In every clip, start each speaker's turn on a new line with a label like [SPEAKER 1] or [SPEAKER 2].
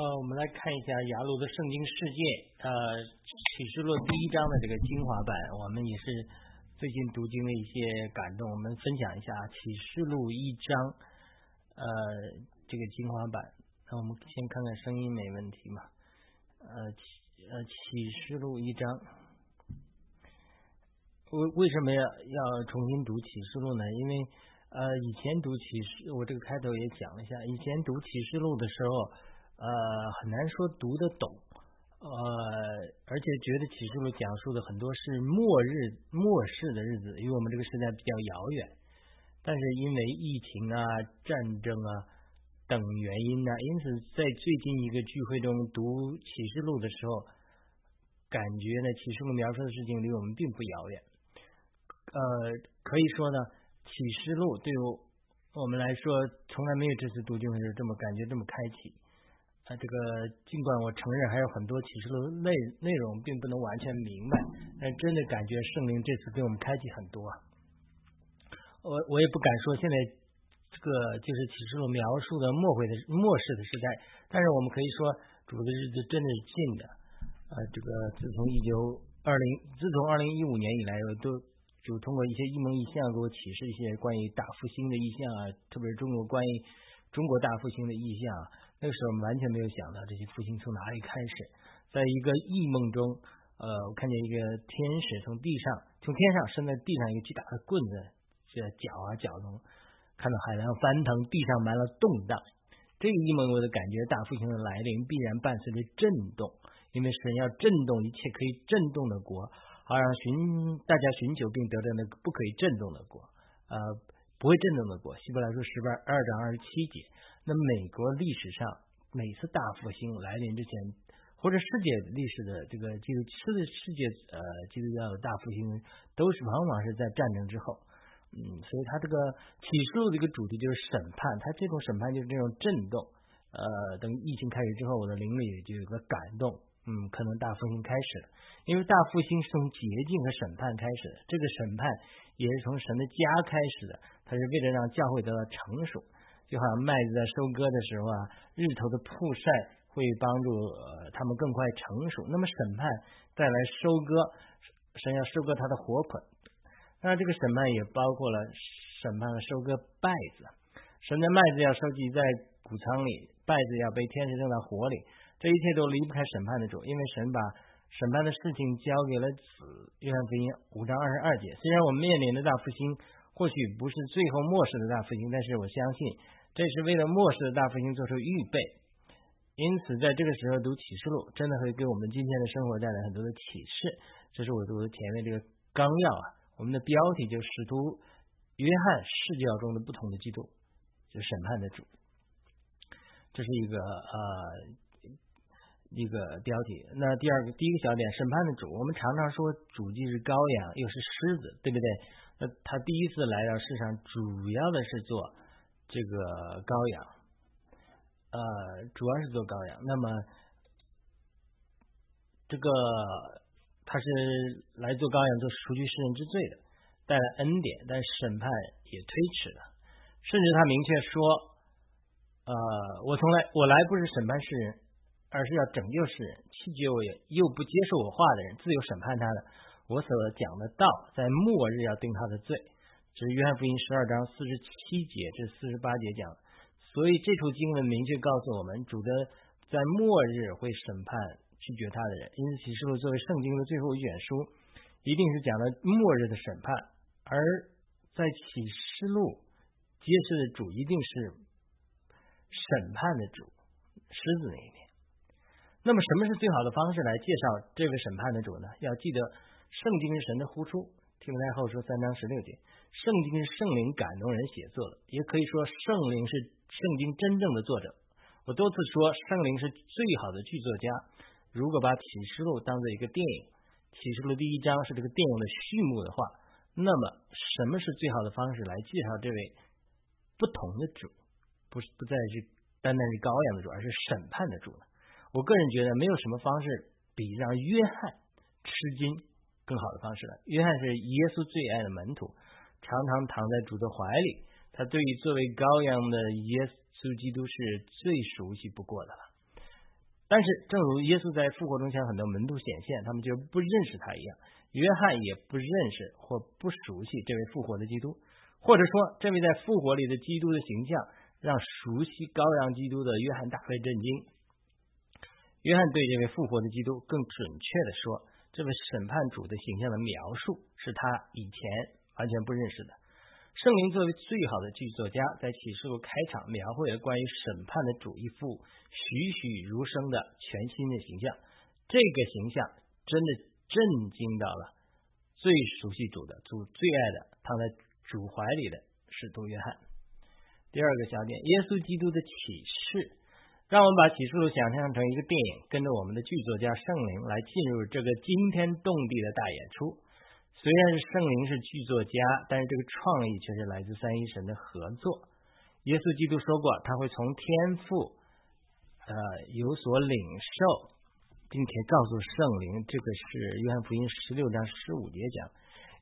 [SPEAKER 1] 呃，我们来看一下雅鲁的圣经世界，呃，启示录第一章的这个精华版，我们也是最近读经的一些感动，我们分享一下启示录一章，呃，这个精华版。那我们先看看声音没问题嘛？呃，启呃启示录一章，为为什么要要重新读启示录呢？因为呃以前读启示，我这个开头也讲了一下，以前读启示录的时候。呃，很难说读得懂，呃，而且觉得启示录讲述的很多是末日末世的日子，与我们这个时代比较遥远。但是因为疫情啊、战争啊等原因呢，因此在最近一个聚会中读启示录的时候，感觉呢启示录描述的事情离我们并不遥远。呃，可以说呢，启示录对我们来说，从来没有这次读经的时候这么感觉这么开启。这个尽管我承认还有很多启示录内内容并不能完全明白，但真的感觉圣灵这次给我们开启很多。我我也不敢说现在这个就是启示录描述的末会的末世的时代，但是我们可以说主的日子真的是近的。啊，这个自从一九二零自从二零一五年以来，都就通过一些异梦异象给我启示一些关于大复兴的意象啊，特别是中国关于中国大复兴的意象。那个时候我们完全没有想到这些复兴从哪里开始，在一个异梦中，呃，我看见一个天使从地上，从天上伸在地上一个巨大的棍子，这脚啊脚中，看到海洋翻腾，地上满了动荡。这个异梦我的感觉，大复兴的来临必然伴随着震动，因为神要震动一切可以震动的国，好让寻大家寻求并得到那个不可以震动的国，呃，不会震动的国。希伯来书十八二章二十七节。那美国历史上每次大复兴来临之前，或者世界历史的这个基督世世界呃基督教的大复兴，都是往往是在战争之后，嗯，所以它这个起诉的一个主题就是审判，它这种审判就是这种震动，呃，等疫情开始之后，我的灵里就有个感动，嗯，可能大复兴开始了，因为大复兴是从洁净和审判开始的，这个审判也是从神的家开始的，它是为了让教会得到成熟。就好像麦子在收割的时候啊，日头的曝晒会帮助他们更快成熟。那么审判带来收割，神要收割他的活捆。那这个审判也包括了审判和收割败子。神的麦子要收集在谷仓里，败子要被天使扔到火里。这一切都离不开审判的主，因为神把审判的事情交给了子。约翰福音五章二十二节。虽然我们面临的大复兴或许不是最后末世的大复兴，但是我相信。这是为了末世的大复兴做出预备，因此在这个时候读启示录，真的会给我们今天的生活带来很多的启示。这是我读的前面这个纲要啊，我们的标题就使徒约翰视角中的不同的基督，就审判的主，这是一个呃一个标题。那第二个第一个小点，审判的主，我们常常说主既是羔羊，又是狮子，对不对？那他第一次来到世上，主要的是做。这个羔羊，呃，主要是做羔羊。那么，这个他是来做羔羊，做除去世人之罪的，带来恩典，但审判也推迟了。甚至他明确说，呃，我从来我来不是审判世人，而是要拯救世人。弃绝我也又不接受我话的人，自由审判他的。我所讲的道，在末日要定他的罪。这是约翰福音十二章四十七节至四十八节讲，所以这处经文明确告诉我们，主的在末日会审判拒绝他的人。因此启示录作为圣经的最后一卷书，一定是讲了末日的审判。而在启示录揭示的主一定是审判的主，狮子那一面。那么什么是最好的方式来介绍这位审判的主呢？要记得，圣经是神的呼出。听太后说三章十六节。圣经是圣灵感动人写作的，也可以说圣灵是圣经真正的作者。我多次说圣灵是最好的剧作家。如果把启示录当做一个电影，启示录第一章是这个电影的序幕的话，那么什么是最好的方式来介绍这位不同的主？不是不再是单单是羔羊的主，而是审判的主呢？我个人觉得没有什么方式比让约翰吃惊更好的方式了。约翰是耶稣最爱的门徒。常常躺在主的怀里，他对于作为羔羊的耶稣基督是最熟悉不过的了。但是，正如耶稣在复活中向很多门徒显现，他们就不认识他一样，约翰也不认识或不熟悉这位复活的基督，或者说，这位在复活里的基督的形象，让熟悉羔羊基督的约翰大为震惊。约翰对这位复活的基督更准确的说，这位审判主的形象的描述是他以前完全不认识的。圣灵作为最好的剧作家，在启示录开场描绘了关于审判的主一幅。栩栩如生的全新的形象，这个形象真的震惊到了最熟悉主的、主最爱的、躺在主怀里的使徒约翰。第二个小点，耶稣基督的启示，让我们把启示录想象成一个电影，跟着我们的剧作家圣灵来进入这个惊天动地的大演出。虽然是圣灵是剧作家，但是这个创意却是来自三一神的合作。耶稣基督说过，他会从天赋。呃，有所领受，并且告诉圣灵，这个是约翰福音十六章十五节讲。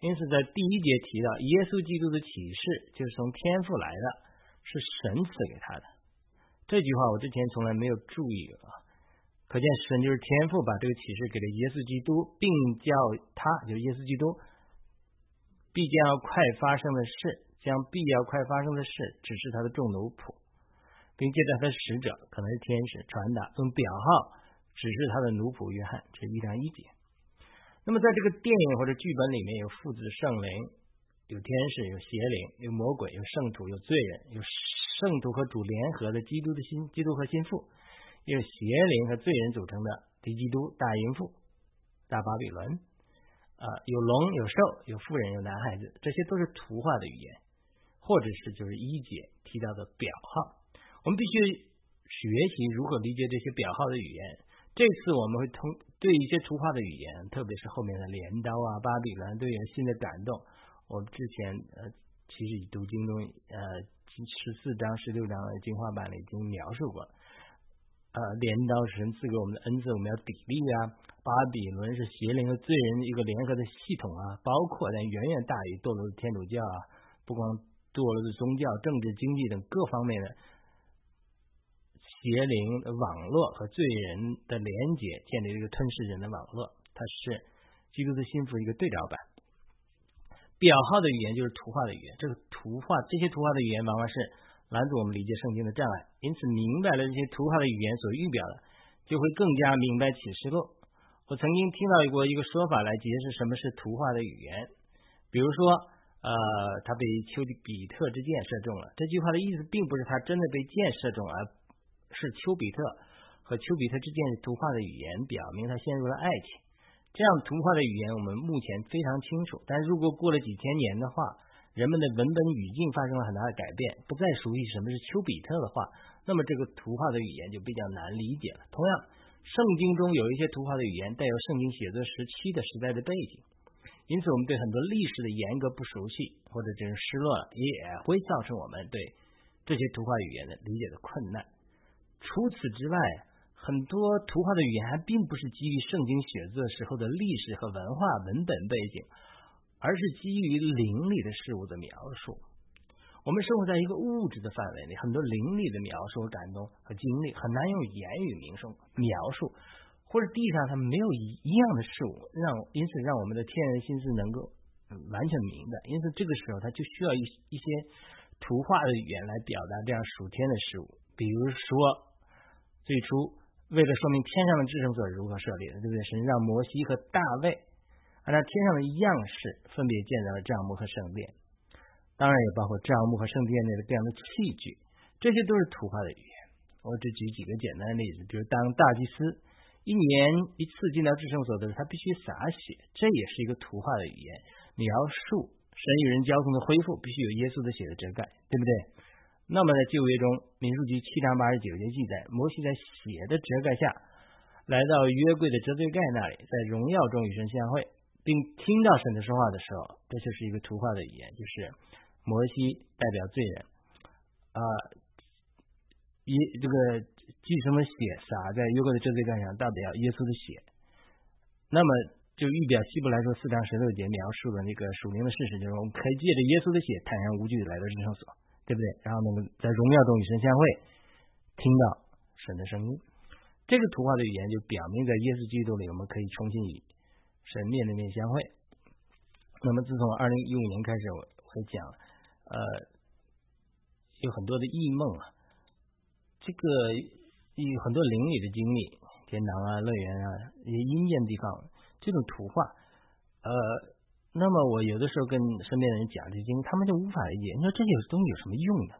[SPEAKER 1] 因此，在第一节提到耶稣基督的启示就是从天父来的，是神赐给他的。这句话我之前从来没有注意啊，可见神就是天父把这个启示给了耶稣基督，并叫他就是耶稣基督，必将要快发生的事，将必要快发生的事，指示他的众奴仆。并借着他的使者，可能是天使传达，用表号指示他的奴仆约翰，这是一章一节。那么，在这个电影或者剧本里面有父子圣灵，有天使，有邪灵，有魔鬼，有圣徒，有罪人，有圣徒和主联合的基督的心，基督和心腹，有邪灵和罪人组成的敌基督大淫妇大巴比伦，啊，有龙，有兽，有妇人，有男孩子，这些都是图画的语言，或者是就是一姐提到的表号。我们必须学习如何理解这些表号的语言。这次我们会通对一些图画的语言，特别是后面的镰刀啊、巴比伦，都有新的感动。我们之前呃，其实读经中呃十四章、十六章的进化版里已经描述过了。呃，镰刀神赐给我们的恩赐，我们要砥砺啊。巴比伦是邪灵和罪人一个联合的系统啊，包括但远远大于堕落的天主教啊，不光堕落的宗教、政治、经济等各方面的。邪灵的网络和罪人的连接，建立一个吞噬人的网络，它是基督的心腹一个对照版。表号的语言就是图画的语言，这个图画这些图画的语言往往是拦阻我们理解圣经的障碍。因此，明白了这些图画的语言所预表的，就会更加明白启示录。我曾经听到过一个说法来解释什么是图画的语言，比如说，呃，他被丘比特之箭射中了。这句话的意思并不是他真的被箭射中，而是丘比特和丘比特之箭图画的语言，表明他陷入了爱情。这样图画的语言我们目前非常清楚，但如果过了几千年的话，人们的文本语境发生了很大的改变，不再熟悉什么是丘比特的话，那么这个图画的语言就比较难理解了。同样，圣经中有一些图画的语言带有圣经写作时期的时代的背景，因此我们对很多历史的严格不熟悉，或者真是失落了，也会造成我们对这些图画语言的理解的困难。除此之外，很多图画的语言还并不是基于圣经写作时候的历史和文化文本背景，而是基于灵里的事物的描述。我们生活在一个物质的范围内，很多灵里的描述感动和经历很难用言语名声描述，或者地上它没有一一样的事物，让因此让我们的天然心思能够完全明白。因此这个时候，它就需要一一些图画的语言来表达这样属天的事物，比如说。最初，为了说明天上的智圣者如何设立的，对不对？神让摩西和大卫按照天上的样式分别建造了帐幕和圣殿，当然也包括帐幕和圣殿内的各样的器具，这些都是图画的语言。我只举几个简单的例子，比如当大祭司一年一次进到至圣所的时候，他必须洒血，这也是一个图画的语言，描述神与人交通的恢复必须有耶稣的血的遮盖，对不对？那么在旧约中，民数记七章八十九节记载，摩西在血的遮盖下，来到约柜的遮罪盖那里，在荣耀中与神相会，并听到神的说话的时候，这就是一个图画的语言，就是摩西代表罪人啊，耶这个祭什么血洒在约柜的遮罪盖上，代表耶稣的血。那么就预表希伯来说四章十六节描述的那个属灵的事实，就是我们可以借着耶稣的血坦然无惧来到至圣所。对不对？然后呢，在荣耀中与神相会，听到神的声音。这个图画的语言就表明，在耶稣基督里，我们可以重新与神面对面相会。那么，自从二零一五年开始，我会讲，呃，有很多的异梦啊，这个有很多灵里的经历，天堂啊、乐园啊一些阴间地方，这种图画，呃，那么我有的时候跟身边的人讲这些经历，他们就无法理解，你说这些东西有什么用呢？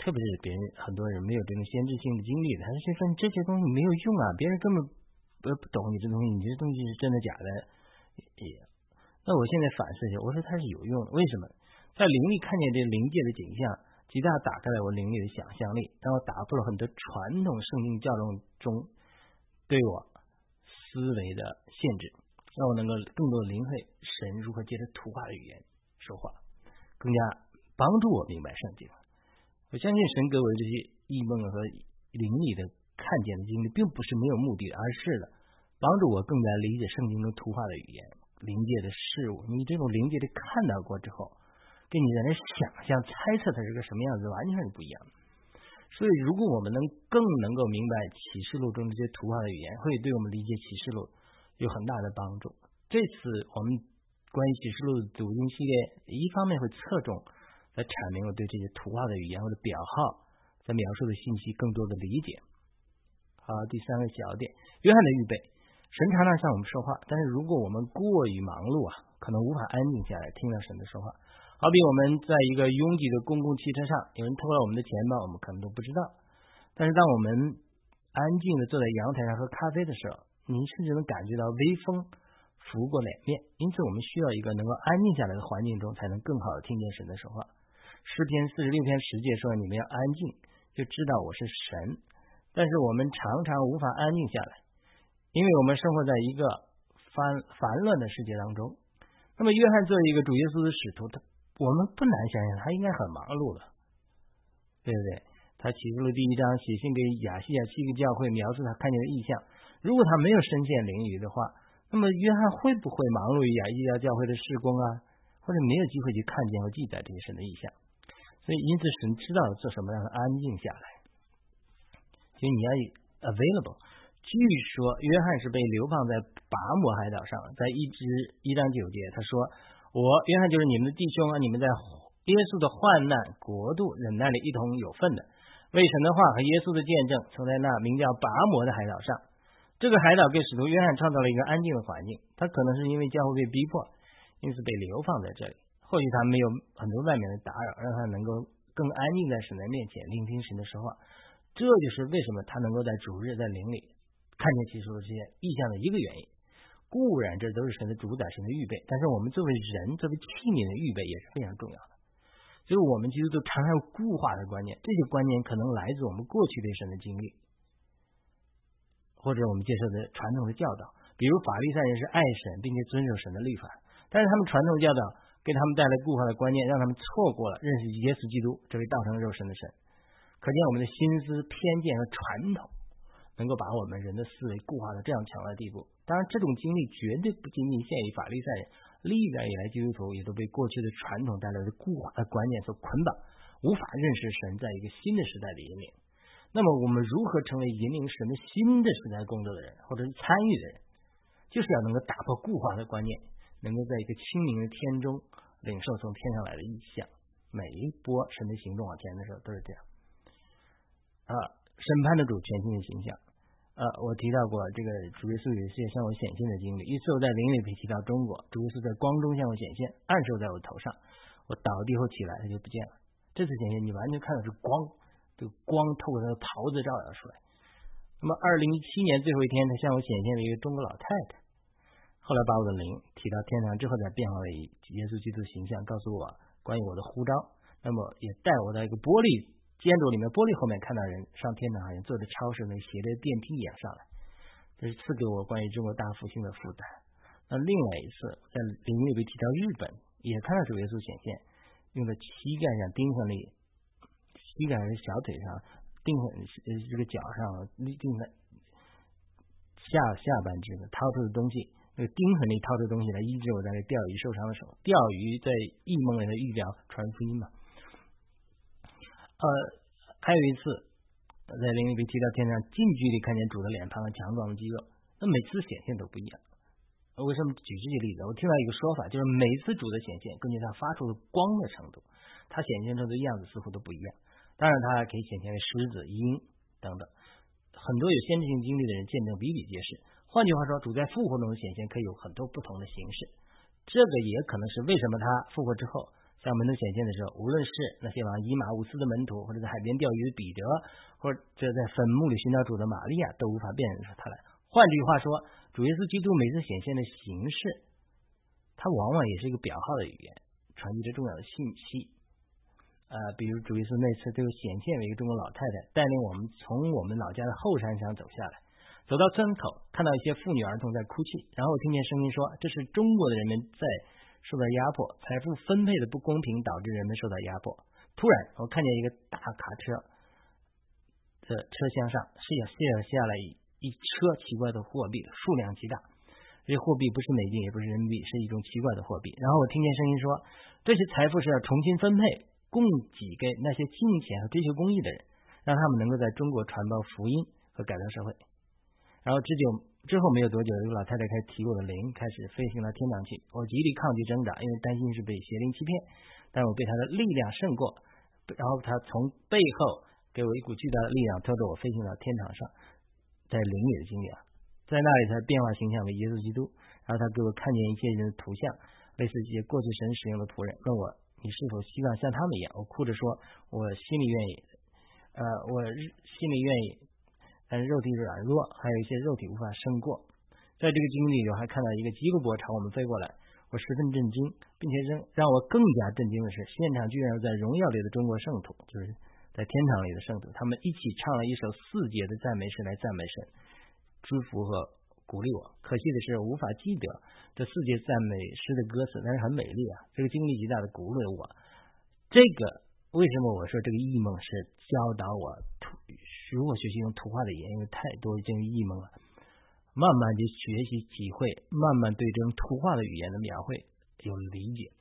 [SPEAKER 1] 特别是别人很多人没有这种先知性的经历的，他就说这些东西没有用啊，别人根本不不懂你这东西，你这东西是真的假的？也，那我现在反思一下，我说它是有用的，为什么？在灵里看见这灵界的景象，极大打开了我灵力的想象力，让我打破了很多传统圣经教中中对我思维的限制，让我能够更多的领会神如何借着图画的语言说话，更加帮助我明白圣经。我相信神给我的这些异梦和灵里的看见的经历，并不是没有目的，而是的帮助我更加理解圣经中图画的语言、灵界的事物。你这种灵界的看到过之后，跟你在那想象、猜测它是个什么样子，完全是不一样的。所以，如果我们能更能够明白启示录中这些图画的语言，会对我们理解启示录有很大的帮助。这次我们关于启示录的读经系列，一方面会侧重。来阐明我对这些图画的语言或者表号在描述的信息更多的理解。好，第三个小点，约翰的预备。神常常向我们说话，但是如果我们过于忙碌啊，可能无法安静下来听到神的说话。好比我们在一个拥挤的公共汽车上，有人偷了我们的钱包，我们可能都不知道。但是当我们安静的坐在阳台上喝咖啡的时候，您甚至能感觉到微风拂过脸面。因此，我们需要一个能够安静下来的环境中，才能更好的听见神的说话。诗篇四十六篇十节说：“你们要安静，就知道我是神。”但是我们常常无法安静下来，因为我们生活在一个烦烦乱的世界当中。那么，约翰作为一个主耶稣的使徒，他我们不难想象他应该很忙碌了，对不对？他起初的第一章写信给亚细亚七个教会，描述他看见的异象。如果他没有身陷囹圄的话，那么约翰会不会忙碌于亚细亚教会的事工啊？或者没有机会去看见和记载这些神的意象？所以，因此神知道做什么让他安静下来。就你要 available。据说约翰是被流放在拔摩海岛上，在一只一章九节，他说：“我约翰就是你们的弟兄啊，你们在耶稣的患难国度忍耐里一同有份的。为神的话和耶稣的见证，曾在那名叫拔摩的海岛上。这个海岛给使徒约翰创造了一个安静的环境。他可能是因为教会被逼迫，因此被流放在这里。”或许他没有很多外面的打扰，让他能够更安静在神的面前聆听神的说话。这就是为什么他能够在主日在灵里看见其说的这些意象的一个原因。固然这都是神的主宰，神的预备，但是我们作为人，作为器皿的预备也是非常重要的。所以，我们其实都常常有固化的观念，这些观念可能来自我们过去对神的经历，或者我们接受的传统的教导。比如法利赛人是爱神并且遵守神的律法，但是他们传统教导。给他们带来固化的观念，让他们错过了认识耶稣基督这位道成肉身的神。可见我们的心思偏见和传统，能够把我们人的思维固化到这样强的地步。当然，这种经历绝对不仅仅限于法利赛人，历代以来基督徒也都被过去的传统带来的固化的观念所捆绑，无法认识神在一个新的时代的引领。那么，我们如何成为引领神的新的时代工作的人，或者是参与的人，就是要能够打破固化的观念。能够在一个清明的天中领受从天上来的意象，每一波神的行动往前的时候都是这样。啊，审判的主全新的形象。呃，我提到过这个主耶稣有一些向我显现的经历。一次我在灵里被提到中国，主耶稣在光中向我显现，暗守在我头上，我倒地后起来他就不见了。这次显现你完全看到是光，这个光透过他的袍子照耀出来。那么二零一七年最后一天，他向我显现了一个中国老太太。后来把我的灵提到天堂之后，再变化为耶稣基督形象，告诉我关于我的呼召。那么也带我到一个玻璃建筑里面，玻璃后面看到人上天堂，好像坐着超市那斜着电梯一样上来。这是赐给我关于中国大复兴的负担。那另外一次在林里被提到日本，也看到主耶稣显现，用在膝盖上钉上那膝盖还是小腿上钉上这个脚上钉在下下半肢的掏出的东西。那个钉痕里掏出东西来医治我在那钓鱼受伤的手，钓鱼在异梦里的预表传福音嘛。呃，还有一次在灵里被提到天上，近距离看见主的脸庞和强壮的肌肉，那每次显现都不一样。为什么举这些例子？我听到一个说法，就是每次主的显现，根据他发出的光的程度，他显现出的样子似乎都不一样。当然，他还可以显现为狮子、鹰等等。很多有先知性经历的人见证比比皆是。换句话说，主在复活中的显现可以有很多不同的形式。这个也可能是为什么他复活之后向门徒显现的时候，无论是那些往以马乌斯的门徒，或者在海边钓鱼的彼得，或者在坟墓里寻找主的玛利亚，都无法辨认出他来。换句话说，主耶稣基督每次显现的形式，它往往也是一个表号的语言，传递着重要的信息。呃，比如主耶稣那次就显现为一个中国老太太，带领我们从我们老家的后山上走下来，走到村口，看到一些妇女儿童在哭泣，然后听见声音说：“这是中国的人民在受到压迫，财富分配的不公平导致人们受到压迫。”突然，我看见一个大卡车的车厢上卸卸下来一车奇怪的货币，数量极大。这货币不是美金，也不是人民币，是一种奇怪的货币。然后我听见声音说：“这些财富是要重新分配，供给给那些金钱和追求公益的人，让他们能够在中国传播福音和改造社会。”然后这就之后没有多久，一个老太太开始提我的灵，开始飞行到天堂去。我极力抗拒挣扎，因为担心是被邪灵欺骗，但我被他的力量胜过。然后他从背后给我一股巨大的力量，拖着我飞行到天堂上。在灵里的经历啊，在那里他变化形象为耶稣基督。然后他给我看见一些人的图像，类似一些过去神使用的仆人，问我你是否希望像他们一样？我哭着说，我心里愿意，呃，我心里愿意，但是肉体软弱，还有一些肉体无法胜过。在这个经历里，我还看到一个基路伯朝我们飞过来，我十分震惊，并且让让我更加震惊的是，现场居然有在荣耀里的中国圣徒，就是。在天堂里的圣徒，他们一起唱了一首四节的赞美诗来赞美神，祝福和鼓励我。可惜的是，无法记得这四节赞美诗的歌词，但是很美丽啊。这个经历极大的鼓励我。这个为什么我说这个异梦是教导我如何学习用图画的语言？因为太多这种异蒙了，慢慢的学习体会，慢慢对这种图画的语言的描绘有理解。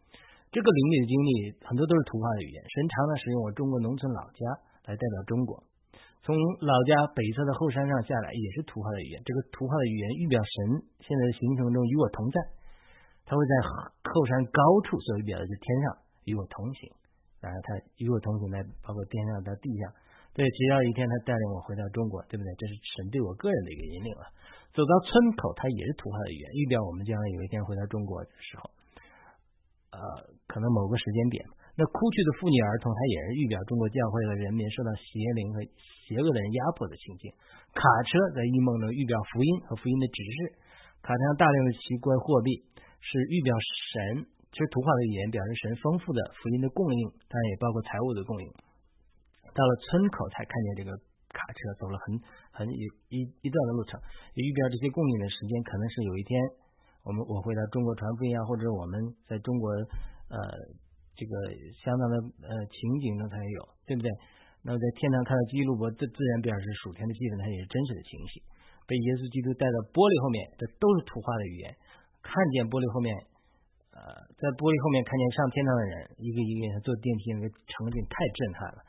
[SPEAKER 1] 这个灵里的经历很多都是图画的语言，神常常使用我中国农村老家来代表中国。从老家北侧的后山上下来也是图画的语言，这个图画的语言预表神现在的行程中与我同在，他会在后山高处，所以表的是天上与我同行。然后他与我同行，在包括天上到地上。对，只要一天他带领我回到中国，对不对？这是神对我个人的一个引领了。走到村口，它也是图画的语言，预表我们将来有一天回到中国的时候。呃，可能某个时间点，那哭泣的妇女儿童，它也是预表中国教会和人民受到邪灵和邪恶的人压迫的情景。卡车在异梦中预表福音和福音的指示。卡车上大量的奇怪货币是预表神，其实图画的语言表示神丰富的福音的供应，当然也包括财物的供应。到了村口才看见这个卡车，走了很很一一一段的路程，也预表这些供应的时间可能是有一天。我们我回到中国传福音啊，或者我们在中国呃这个相当的呃情景中才有，对不对？那么在天堂看到基路伯，这自然表示属天的气氛，它也是真实的情绪。被耶稣基督带到玻璃后面，这都是图画的语言。看见玻璃后面，呃，在玻璃后面看见上天堂的人，一个一个坐电梯，那个场景太震撼了。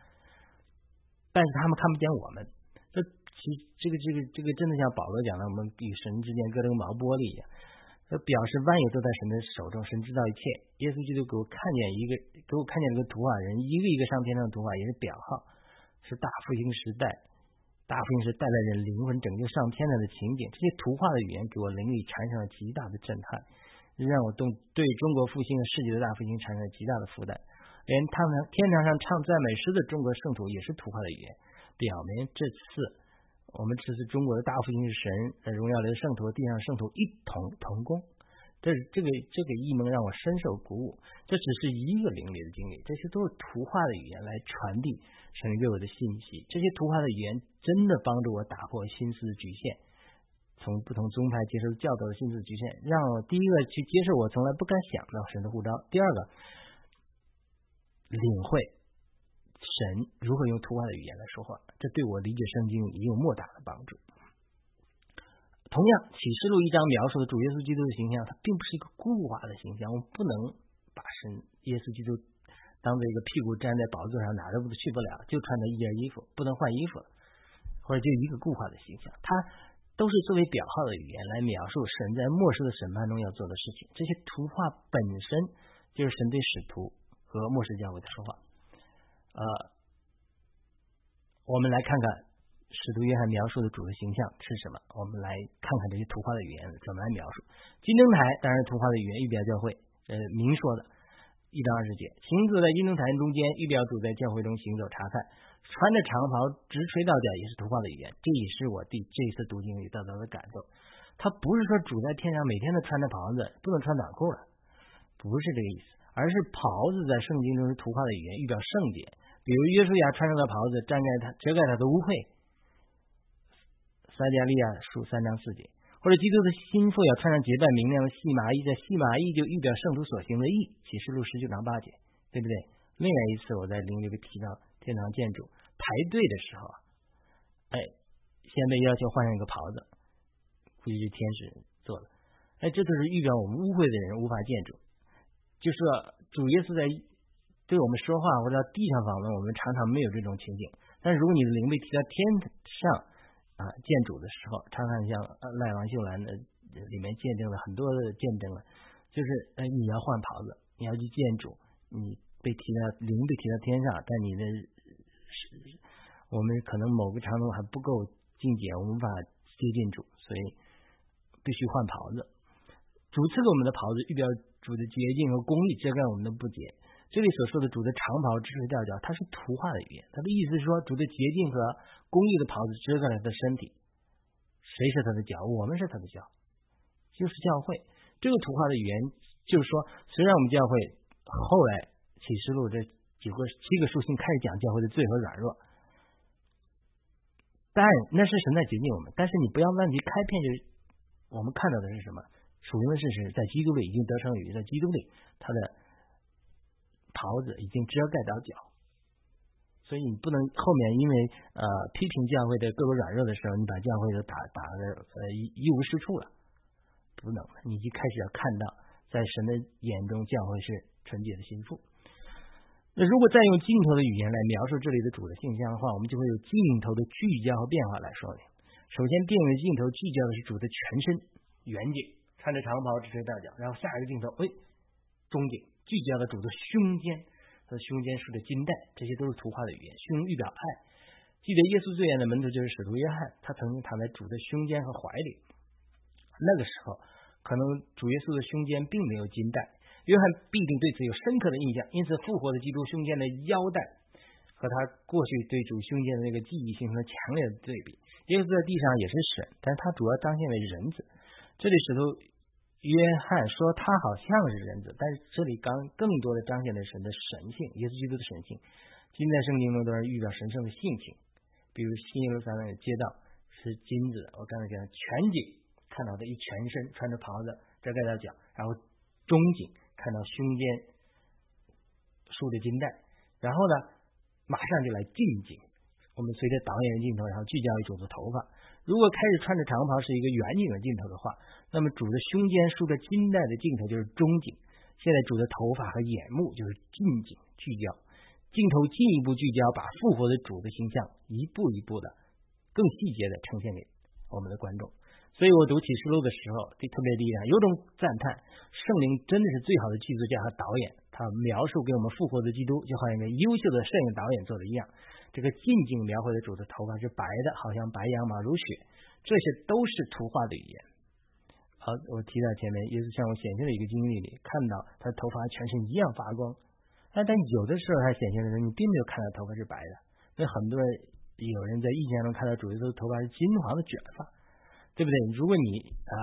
[SPEAKER 1] 但是他们看不见我们，这其这个这个这个真的像保罗讲的，我们与神之间隔着个毛玻璃一样。表示万有都在神的手中，神知道一切。耶稣基督给我看见一个，给我看见一个图画人，一个一个上天上的图画，也是表号，是大复兴时代，大复兴时带来人灵魂拯救上天堂的情景。这些图画的语言给我灵里产生了极大的震撼，让我动对中国复兴和世界的大复兴产生了极大的负担。连他们天堂上唱赞美诗的中国圣徒也是图画的语言，表明这次。我们这次中国的大复兴是神在荣耀里的圣徒，地上圣徒一同同工。这这个这个异梦让我深受鼓舞。这只是一个灵里的经历，这些都是图画的语言来传递神给我的信息。这些图画的语言真的帮助我打破心思的局限，从不同宗派接受教导的心思局限，让我第一个去接受我从来不敢想到神的护照。第二个，领会。神如何用图画的语言来说话？这对我理解圣经也有莫大的帮助。同样，启示录一章描述的主耶稣基督的形象，它并不是一个固化的形象。我们不能把神耶稣基督当做一个屁股站在宝座上哪都去不了，就穿着一件衣服，不能换衣服。或者就一个固化的形象，它都是作为表号的语言来描述神在末世的审判中要做的事情。这些图画本身就是神对使徒和末世教会的说话。呃，我们来看看使徒约翰描述的主的形象是什么。我们来看看这些图画的语言怎么来描述。金灯台当然图画的语言预表教会，呃，明说的。一到二十节，行走在金灯台中间，预表主在教会中行走查看，穿着长袍直垂到脚，也是图画的语言。这也是我对这一次读经里得到的感动。他不是说主在天上每天都穿着袍子，不能穿短裤了，不是这个意思，而是袍子在圣经中是图画的语言，预表圣洁。比如约书亚穿上的袍子，遮盖他遮盖他的污秽。撒加利亚书三章四节。或者基督的心腹要穿上洁白明亮的细麻衣，在细麻衣就预表圣徒所行的义。启示录十九章八节，对不对？另外一次我在灵里边提到天堂建筑排队的时候，哎，先被要求换上一个袍子，估计是天使做的。哎，这都是预表我们污秽的人无法建筑。就说主耶稣在对我们说话或者地上访问，我们常常没有这种情景。但是如果你的灵被提到天上，啊，建主的时候，常常像赖王秀兰的里面见证了很多的见证了，就是呃你要换袍子，你要去见主，你被提到灵被提到天上，但你的我们可能某个长度还不够境界，我们无法接近主，所以必须换袍子。主赐给我们的袍子，预表主的洁净和公义，遮盖我们的不洁。这里所说的主的长袍直垂吊脚，它是图画的语言。它的意思是说，主的洁净和公义的袍子遮盖了他的身体。谁是他的脚？我们是他的脚，就是教会。这个图画的语言就是说，虽然我们教会后来启示录这几个七个书信开始讲教会的罪和软弱，但那是神在洁净我们。但是你不要忘记开篇就是我们看到的是什么？属灵的事实，在基督里已经得成于在基督里他的。袍子已经遮盖到脚，所以你不能后面因为呃批评教会的各个软弱的时候，你把教会都打打的呃一一无是处了，不能了。你一开始要看到，在神的眼中，教会是纯洁的心腹。那如果再用镜头的语言来描述这里的主的形象的话，我们就会有镜头的聚焦和变化来说明。首先，电影的镜头聚焦的是主的全身远景，穿着长袍直垂大脚，然后下一个镜头，哎，中景。聚焦了主的胸间，他的胸间竖着金带，这些都是图画的语言。胸预表爱。记得耶稣最远的门徒就是使徒约翰，他曾经躺在主的胸间和怀里。那个时候，可能主耶稣的胸间并没有金带，约翰必定对此有深刻的印象。因此，复活的基督胸间的腰带和他过去对主胸间的那个记忆形成了强烈的对比。耶稣在地上也是神，但是他主要彰显为人子。这里使徒。约翰说他好像是人子，但是这里刚更多的彰显了神的神性，耶稣基督的神性。今在圣经中都是预表神圣的性情，比如新耶路撒冷的街道是金子，我刚才讲全景看到的一全身穿着袍子遮盖到脚，然后中景看到胸间竖着金带，然后呢马上就来近景，我们随着导演的镜头，然后聚焦于主的头发。如果开始穿着长袍是一个远景的镜头的话，那么主的胸间竖着金带的镜头就是中景。现在主的头发和眼目就是近景聚焦，镜头进一步聚焦，把复活的主的形象一步一步的更细节的呈现给我们的观众。所以我读启示录的时候就特别厉害，有种赞叹，圣灵真的是最好的剧作家和导演，他描述给我们复活的基督，就好像一个优秀的摄影导演做的一样。这个近景描绘的主的头发是白的，好像白羊毛如雪，这些都是图画的语言。好，我提到前面，耶稣向我显现的一个经历里，看到他的头发全身一样发光。哎，但有的时候他显现的时候，你并没有看到头发是白的。那很多人有人在意象中看到主耶稣的头发是金黄的卷发，对不对？如果你啊，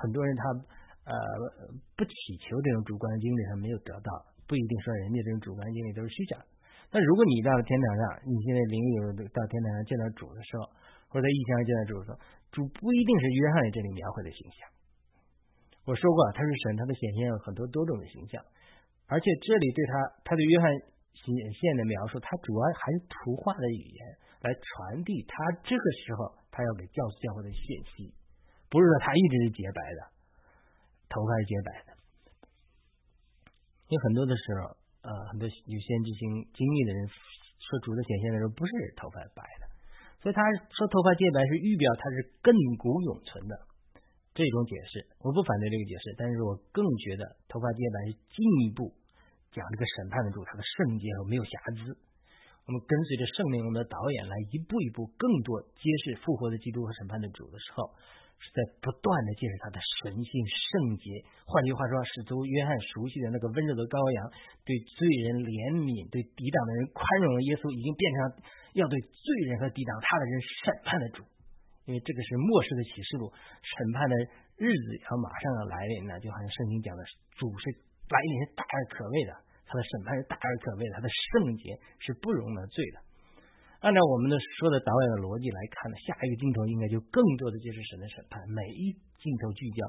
[SPEAKER 1] 很多人他呃不祈求这种主观经历，他没有得到，不一定说人家这种主观经历都是虚假的。那如果你到了天堂上，你现在灵有到天堂上见到主的时候，或者在异乡见到主的时候，主不一定是约翰这里描绘的形象。我说过，他是神，他的显现有很多多种的形象，而且这里对他，他对约翰显现的描述，他主要还是图画的语言来传递他这个时候他要给教师教会的信息，不是说他一直是洁白的，头发是洁白的，有很多的时候。呃，很多有先知性经历的人说主的显现的时候不是头发白的，所以他说头发洁白是预表它是亘古永存的这种解释，我不反对这个解释，但是我更觉得头发洁白是进一步讲这个审判的主他的圣洁和没有瑕疵。我们跟随着圣灵我们的导演来一步一步更多揭示复活的基督和审判的主的时候。是在不断的揭示他的神性圣洁。换句话说，使徒约翰熟悉的那个温柔的羔羊，对罪人怜悯，对抵挡的人宽容的耶稣，已经变成要对罪人和抵挡他的人审判的主。因为这个是末世的启示录，审判的日子要马上要来临了。就好像圣经讲的，主是来临是大而可畏的，他的审判是大而可畏的，他的圣洁是不容得罪的。按照我们的说的导演的逻辑来看呢，下一个镜头应该就更多的就是神的审判，每一镜头聚焦，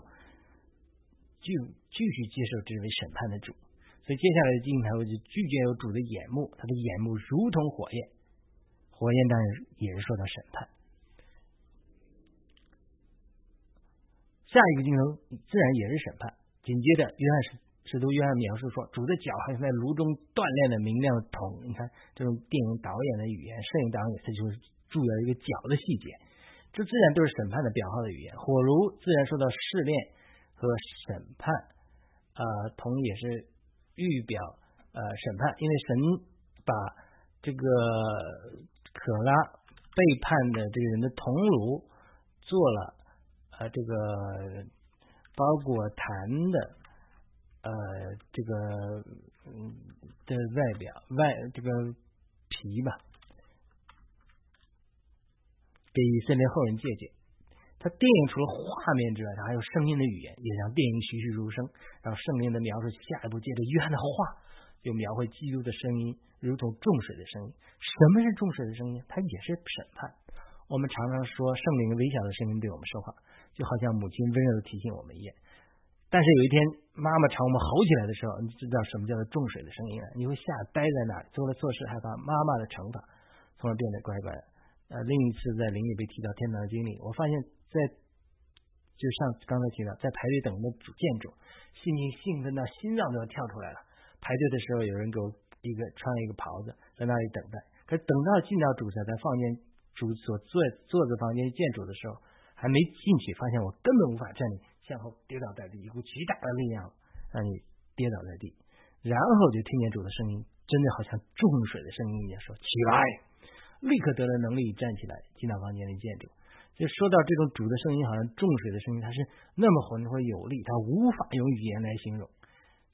[SPEAKER 1] 就继续接受这位审判的主。所以接下来的镜头就聚焦有主的眼目，他的眼目如同火焰，火焰当然也是说到审判。下一个镜头自然也是审判，紧接着约翰是。使徒约翰描述说，主的脚好像在炉中锻炼的明亮的铜。你看，这种电影导演的语言，摄影导演他就是注意了一个脚的细节。这自然都是审判的表号的语言。火炉自然受到试炼和审判，呃，铜也是预表呃审判，因为神把这个可拉背叛的这个人的铜炉做了呃这个包裹坛的。呃，这个嗯的外表外这个皮吧，给以色列后人借鉴。他电影除了画面之外，他还有声音的语言，也让电影栩栩如生。让圣灵的描述，下一步接着约翰的话，就描绘基督的声音，如同众水的声音。什么是众水的声音？它也是审判。我们常常说圣灵微小的声音对我们说话，就好像母亲温柔的提醒我们一样。但是有一天，妈妈朝我们吼起来的时候，你知道什么叫做重水的声音了？你会吓呆在那儿，做了错事害怕妈妈的惩罚，从而变得乖乖的。呃，另一次在灵里被提到天堂的经历，我发现，在就上刚才提到，在排队等的主建筑，心情兴奋到心脏都要跳出来了。排队的时候，有人给我一个穿了一个袍子，在那里等待。可等到进到主在在房间主所坐坐着房间建筑的时候，还没进去，发现我根本无法站立。向后跌倒在地，一股极大的力量让你跌倒在地，然后就听见主的声音，真的好像重水的声音一样，说起来，立刻得了能力站起来，进到房间里建筑。就说到这种主的声音，好像重水的声音，它是那么浑厚有力，它无法用语言来形容。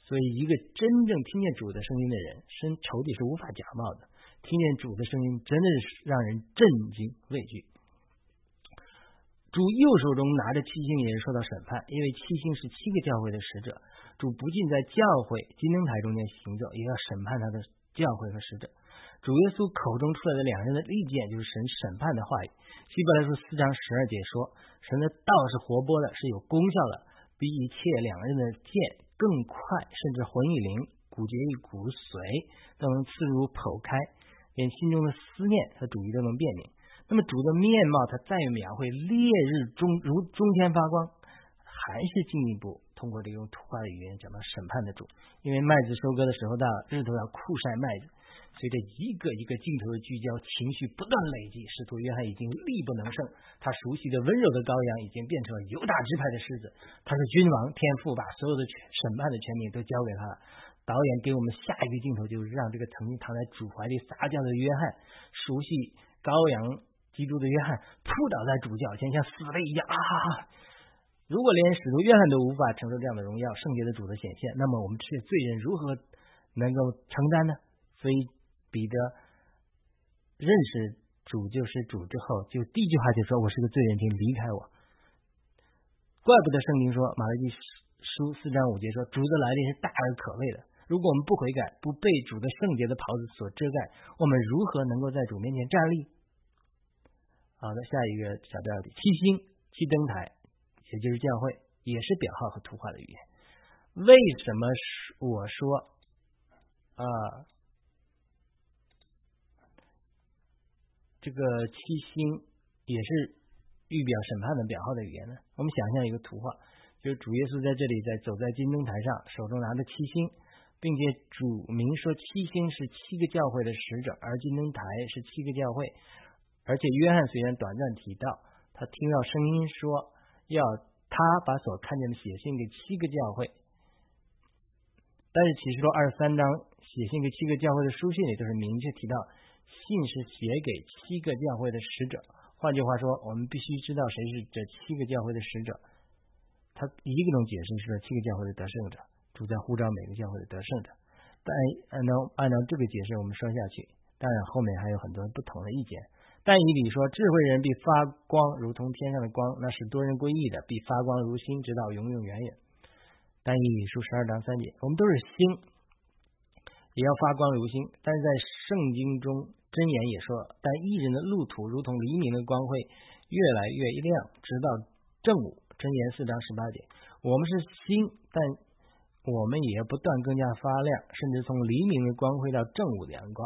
[SPEAKER 1] 所以，一个真正听见主的声音的人，身仇敌是无法假冒的。听见主的声音，真的是让人震惊畏惧。主右手中拿着七星，也是受到审判，因为七星是七个教会的使者。主不仅在教会金灯台中间行走，也要审判他的教会和使者。主耶稣口中出来的两人的利剑，就是神审判的话语。希伯来书四章十二节说：“神的道是活泼的，是有功效的，比一切两刃的剑更快，甚至魂与灵、骨节与骨髓都能刺入剖开，连心中的思念和主意都能辨明。”那么主的面貌，他再描绘烈日中如中天发光，还是进一步通过这种图画的语言讲到审判的主。因为麦子收割的时候到，日头要酷晒麦子，随着一个一个镜头的聚焦，情绪不断累积，使徒约翰已经力不能胜。他熟悉的温柔的羔羊已经变成了犹大支派的狮子。他是君王，天父把所有的审判的权柄都交给他了。导演给我们下一个镜头，就是让这个曾经躺在主怀里撒娇的约翰，熟悉羔羊。基督的约翰扑倒在主脚前，像死了一样啊！如果连使徒约翰都无法承受这样的荣耀、圣洁的主的显现，那么我们这些罪人如何能够承担呢？所以彼得认识主就是主之后，就第一句话就说：“我是个罪人，请离开我。”怪不得圣经说马拉基书四章五节说：“主的来临是大而可畏的。如果我们不悔改，不被主的圣洁的袍子所遮盖，我们如何能够在主面前站立？”好的，下一个小标题：七星、七灯台，也就是教会，也是表号和图画的语言。为什么我说啊，这个七星也是预表审判的表号的语言呢？我们想象一个图画，就是主耶稣在这里，在走在金灯台上，手中拿着七星，并且主明说七星是七个教会的使者，而金灯台是七个教会。而且约翰虽然短暂提到他听到声音说要他把所看见的写信给七个教会，但是启示录二十三章写信给七个教会的书信里都是明确提到信是写给七个教会的使者。换句话说，我们必须知道谁是这七个教会的使者。他一个种解释是说七个教会的得胜者，主在呼召每个教会的得胜者。但按照按照这个解释，我们说下去，当然后面还有很多不同的意见。但以理说，智慧人必发光，如同天上的光，那是多人归义的，必发光如星，直到永永远远。但以理书十二章三节，我们都是星，也要发光如星。但是在圣经中，箴言也说，但艺人的路途如同黎明的光，辉越来越亮，直到正午。箴言四章十八节，我们是星，但我们也要不断更加发亮，甚至从黎明的光辉到正午的阳光。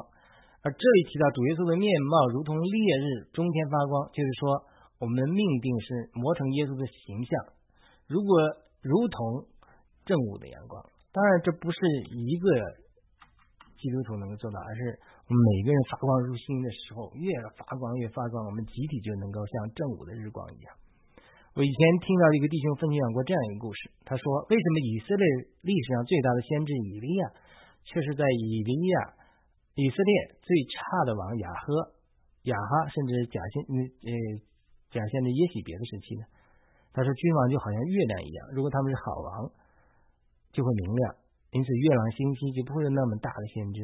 [SPEAKER 1] 而这里提到主耶稣的面貌如同烈日中天发光，就是说我们的命定是磨成耶稣的形象，如果如同正午的阳光。当然，这不是一个基督徒能够做到，而是我们每个人发光如星的时候，越发光越发光，我们集体就能够像正午的日光一样。我以前听到一个弟兄分享过这样一个故事，他说：“为什么以色列历史上最大的先知以利亚，却是在以利亚以色列最差的王亚哈、亚哈，甚至假先呃假先的耶喜别的时期呢？”他说：“君王就好像月亮一样，如果他们是好王，就会明亮，因此月朗星期，就不会有那么大的先知，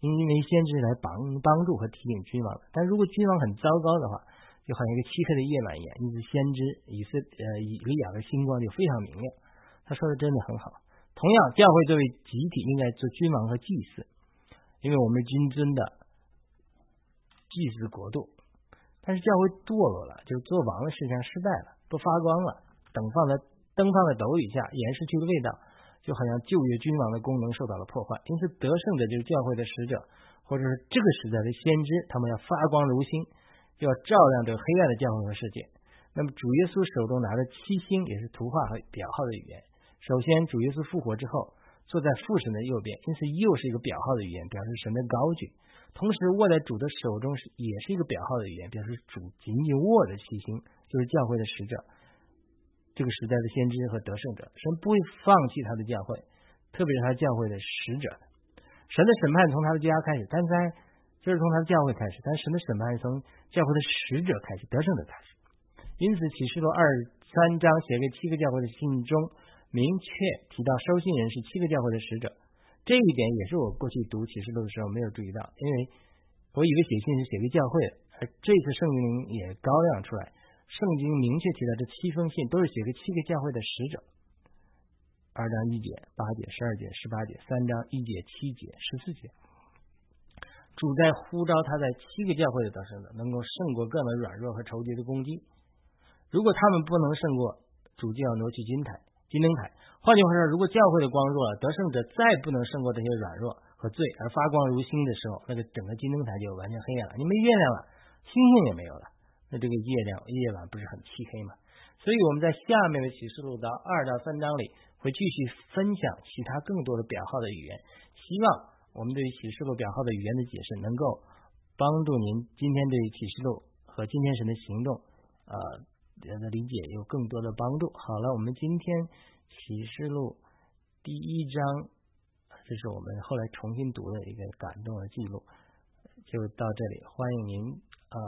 [SPEAKER 1] 因为先知来帮帮助和提醒君王。但如果君王很糟糕的话，”就好像一个漆黑的夜晚一样，因此先知以色呃以利亚的星光就非常明亮。他说的真的很好。同样，教会作为集体应该做君王和祭司，因为我们君尊的祭祀国度。但是教会堕落了，就做王的事情失败了，不发光了，等放在灯放在斗雨下，也失去了味道，就好像旧约君王的功能受到了破坏。因此，得胜的就是教会的使者，或者是这个时代的先知，他们要发光如星。要照亮这个黑暗的教会和世界。那么主耶稣手中拿着七星，也是图画和表号的语言。首先，主耶稣复活之后，坐在父神的右边，因此又是一个表号的语言，表示神的高举。同时，握在主的手中也是一个表号的语言，表示主紧紧握着七星，就是教会的使者，这个时代的先知和得胜者。神不会放弃他的教会，特别是他教会的使者。神的审判从他的家开始，但在。就是从他的教会开始，但神的审判是从教会的使者开始，得胜的开始。因此，启示录二三章写给七个教会的信中，明确提到收信人是七个教会的使者。这一点也是我过去读启示录的时候没有注意到，因为我以为写信是写给教会的，而这次圣经也高亮出来，圣经明确提到这七封信都是写给七个教会的使者。二章一节、八节、十二节、十八节；三章一节、七节、十四节。主在呼召他在七个教会的得胜者，能够胜过各种软弱和仇敌的攻击。如果他们不能胜过，主就要挪去金台、金灯台。换句话说，如果教会的光弱了，得胜者再不能胜过这些软弱和罪而发光如星的时候，那个整个金灯台就完全黑暗了。你没月亮了，星星也没有了，那这个月亮夜晚不是很漆黑吗？所以我们在下面的启示录到二到三章里会继续分享其他更多的表号的语言，希望。我们对于启示录表号的语言的解释，能够帮助您今天对于启示录和今天神的行动啊的理解有更多的帮助。好了，我们今天启示录第一章，这是我们后来重新读的一个感动的记录，就到这里。欢迎您啊，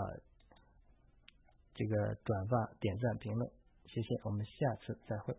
[SPEAKER 1] 这个转发、点赞、评论，谢谢。我们下次再会。